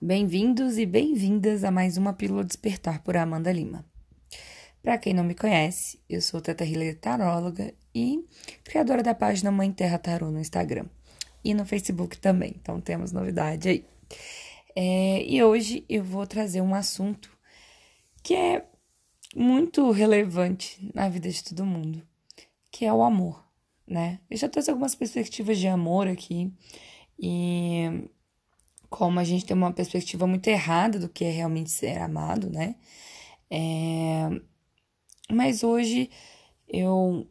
Bem-vindos e bem-vindas a mais uma Pílula Despertar por Amanda Lima. Para quem não me conhece, eu sou Teta Hiller Taróloga e criadora da página Mãe Terra Tarô no Instagram e no Facebook também, então temos novidade aí. É, e hoje eu vou trazer um assunto que é muito relevante na vida de todo mundo, que é o amor, né? Eu já trouxe algumas perspectivas de amor aqui e como a gente tem uma perspectiva muito errada do que é realmente ser amado, né? É... Mas hoje eu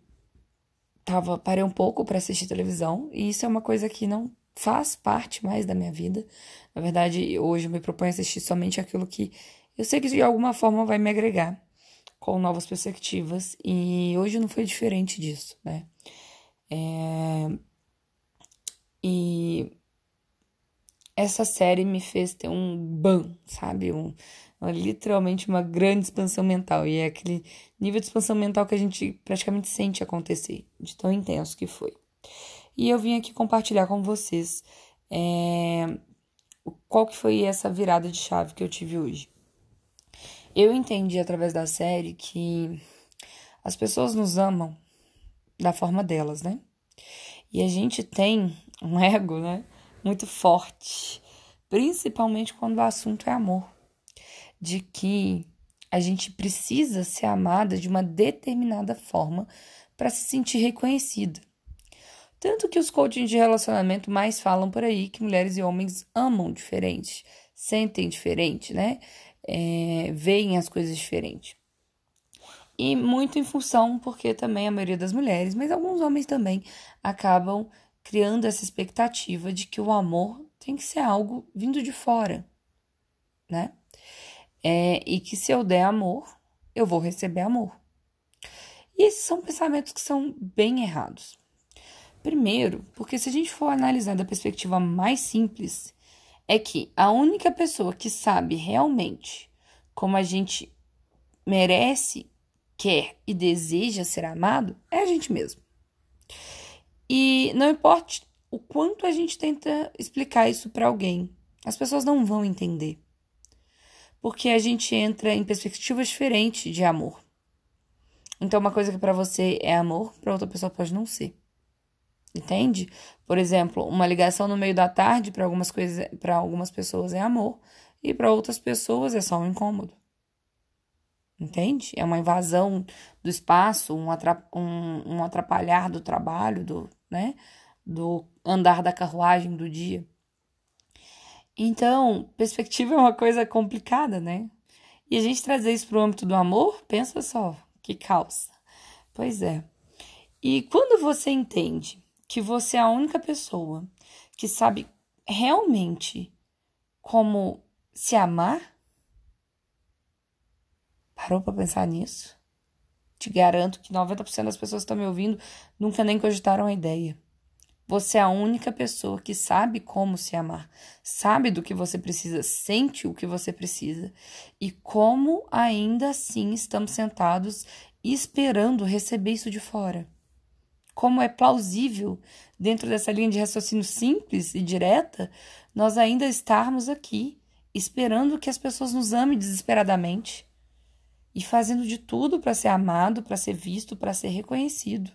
tava, parei um pouco para assistir televisão e isso é uma coisa que não faz parte mais da minha vida. Na verdade, hoje eu me proponho assistir somente aquilo que eu sei que de alguma forma vai me agregar com novas perspectivas e hoje não foi diferente disso, né? É... E essa série me fez ter um ban, sabe? Um, literalmente uma grande expansão mental. E é aquele nível de expansão mental que a gente praticamente sente acontecer, de tão intenso que foi. E eu vim aqui compartilhar com vocês é, qual que foi essa virada de chave que eu tive hoje. Eu entendi através da série que as pessoas nos amam da forma delas, né? E a gente tem um ego, né? Muito forte, principalmente quando o assunto é amor, de que a gente precisa ser amada de uma determinada forma para se sentir reconhecida. Tanto que os coachings de relacionamento mais falam por aí que mulheres e homens amam diferente, sentem diferente, né? É, veem as coisas diferente. E muito em função, porque também a maioria das mulheres, mas alguns homens também, acabam criando essa expectativa de que o amor tem que ser algo vindo de fora, né? É, e que se eu der amor, eu vou receber amor. E esses são pensamentos que são bem errados. Primeiro, porque se a gente for analisar da perspectiva mais simples, é que a única pessoa que sabe realmente como a gente merece, quer e deseja ser amado é a gente mesmo. E não importa o quanto a gente tenta explicar isso para alguém, as pessoas não vão entender. Porque a gente entra em perspectivas diferentes de amor. Então, uma coisa que para você é amor, para outra pessoa pode não ser. Entende? Por exemplo, uma ligação no meio da tarde para algumas coisas, para algumas pessoas é amor e para outras pessoas é só um incômodo. Entende? É uma invasão do espaço, um, atrapalhar do trabalho, do, né? Do andar da carruagem do dia. Então, perspectiva é uma coisa complicada, né? E a gente trazer isso para o âmbito do amor, pensa só, que calça. Pois é. E quando você entende que você é a única pessoa que sabe realmente como se amar, Parou para pensar nisso? Te garanto que 90% das pessoas que estão me ouvindo nunca nem cogitaram a ideia. Você é a única pessoa que sabe como se amar, sabe do que você precisa, sente o que você precisa e como ainda assim estamos sentados esperando receber isso de fora. Como é plausível, dentro dessa linha de raciocínio simples e direta, nós ainda estarmos aqui esperando que as pessoas nos amem desesperadamente e fazendo de tudo para ser amado, para ser visto, para ser reconhecido.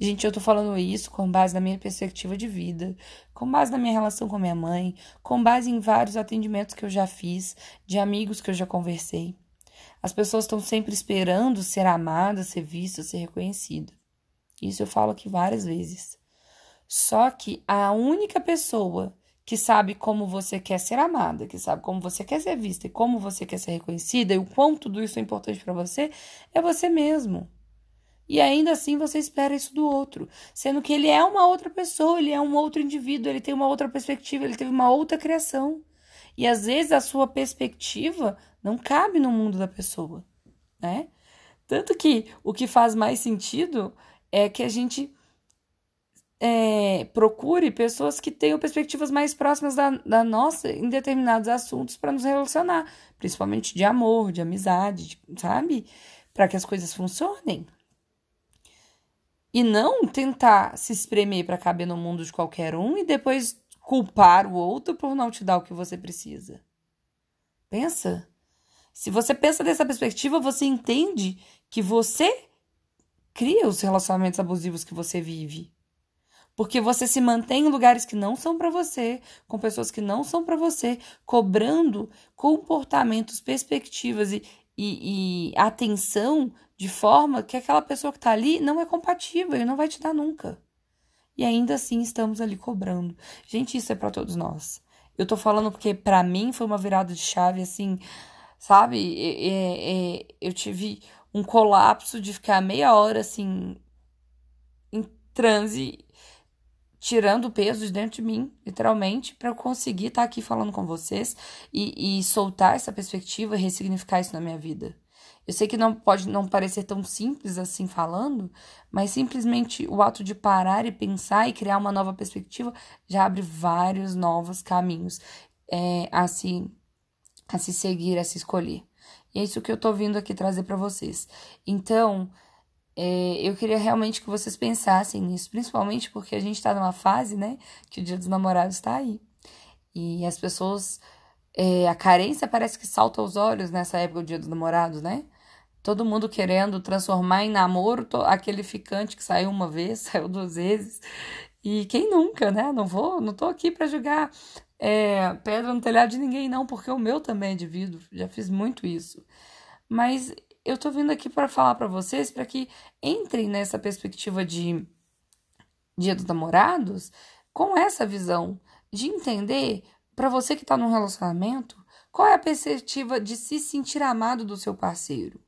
Gente, eu tô falando isso com base na minha perspectiva de vida, com base na minha relação com minha mãe, com base em vários atendimentos que eu já fiz, de amigos que eu já conversei. As pessoas estão sempre esperando ser amada, ser vista, ser reconhecida. Isso eu falo aqui várias vezes. Só que a única pessoa que sabe como você quer ser amada, que sabe como você quer ser vista e como você quer ser reconhecida e o quanto tudo isso é importante para você, é você mesmo. E ainda assim você espera isso do outro, sendo que ele é uma outra pessoa, ele é um outro indivíduo, ele tem uma outra perspectiva, ele teve uma outra criação. E às vezes a sua perspectiva não cabe no mundo da pessoa, né? Tanto que o que faz mais sentido é que a gente é, procure pessoas que tenham perspectivas mais próximas da, da nossa em determinados assuntos para nos relacionar, principalmente de amor, de amizade, de, sabe? Para que as coisas funcionem. E não tentar se espremer para caber no mundo de qualquer um e depois, culpar o outro por não te dar o que você precisa. Pensa. Se você pensa dessa perspectiva, você entende que você cria os relacionamentos abusivos que você vive. Porque você se mantém em lugares que não são para você, com pessoas que não são para você, cobrando comportamentos, perspectivas e, e, e, atenção de forma que aquela pessoa que está ali não é compatível e não vai te dar nunca. E ainda assim estamos ali cobrando. Gente, isso é para todos nós. Eu tô falando porque para mim foi uma virada de chave assim, sabe? É, é, eu tive um colapso de ficar meia hora assim em transe tirando o peso de dentro de mim, literalmente, para eu conseguir estar tá aqui falando com vocês e, e soltar essa perspectiva e ressignificar isso na minha vida. Eu sei que não pode não parecer tão simples assim falando, mas simplesmente o ato de parar e pensar e criar uma nova perspectiva já abre vários novos caminhos é, a, se, a se seguir, a se escolher. E é isso que eu tô vindo aqui trazer para vocês. Então, eu queria realmente que vocês pensassem nisso, principalmente porque a gente está numa fase, né, que o Dia dos Namorados está aí. E as pessoas. É, a carência parece que salta aos olhos nessa época do Dia dos Namorados, né? Todo mundo querendo transformar em namoro aquele ficante que saiu uma vez, saiu duas vezes. E quem nunca, né? Não vou, não tô aqui para jogar é, pedra no telhado de ninguém, não, porque o meu também é de vidro. Já fiz muito isso. Mas eu tô vindo aqui para falar para vocês para que entrem nessa perspectiva de Dia dos Namorados com essa visão de entender para você que tá num relacionamento, qual é a perspectiva de se sentir amado do seu parceiro.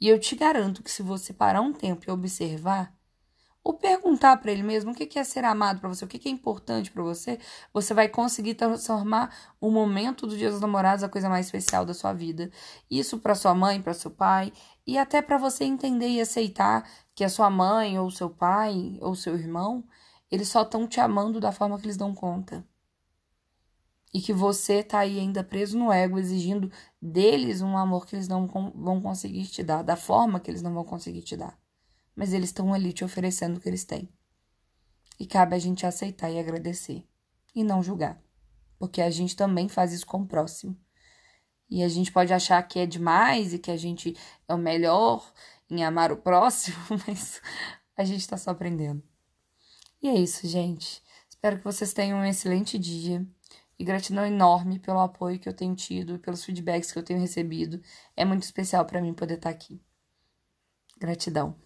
E eu te garanto que se você parar um tempo e observar, ou perguntar para ele mesmo o que é ser amado para você, o que é importante para você, você vai conseguir transformar o momento do Dia dos Namorados a coisa mais especial da sua vida. Isso para sua mãe, para seu pai e até para você entender e aceitar que a sua mãe ou seu pai ou seu irmão, eles só estão te amando da forma que eles dão conta. E que você tá aí ainda preso no ego, exigindo deles um amor que eles não vão conseguir te dar, da forma que eles não vão conseguir te dar mas eles estão ali te oferecendo o que eles têm. E cabe a gente aceitar e agradecer, e não julgar, porque a gente também faz isso com o próximo. E a gente pode achar que é demais e que a gente é o melhor em amar o próximo, mas a gente está só aprendendo. E é isso, gente. Espero que vocês tenham um excelente dia. E gratidão enorme pelo apoio que eu tenho tido, pelos feedbacks que eu tenho recebido. É muito especial para mim poder estar aqui. Gratidão.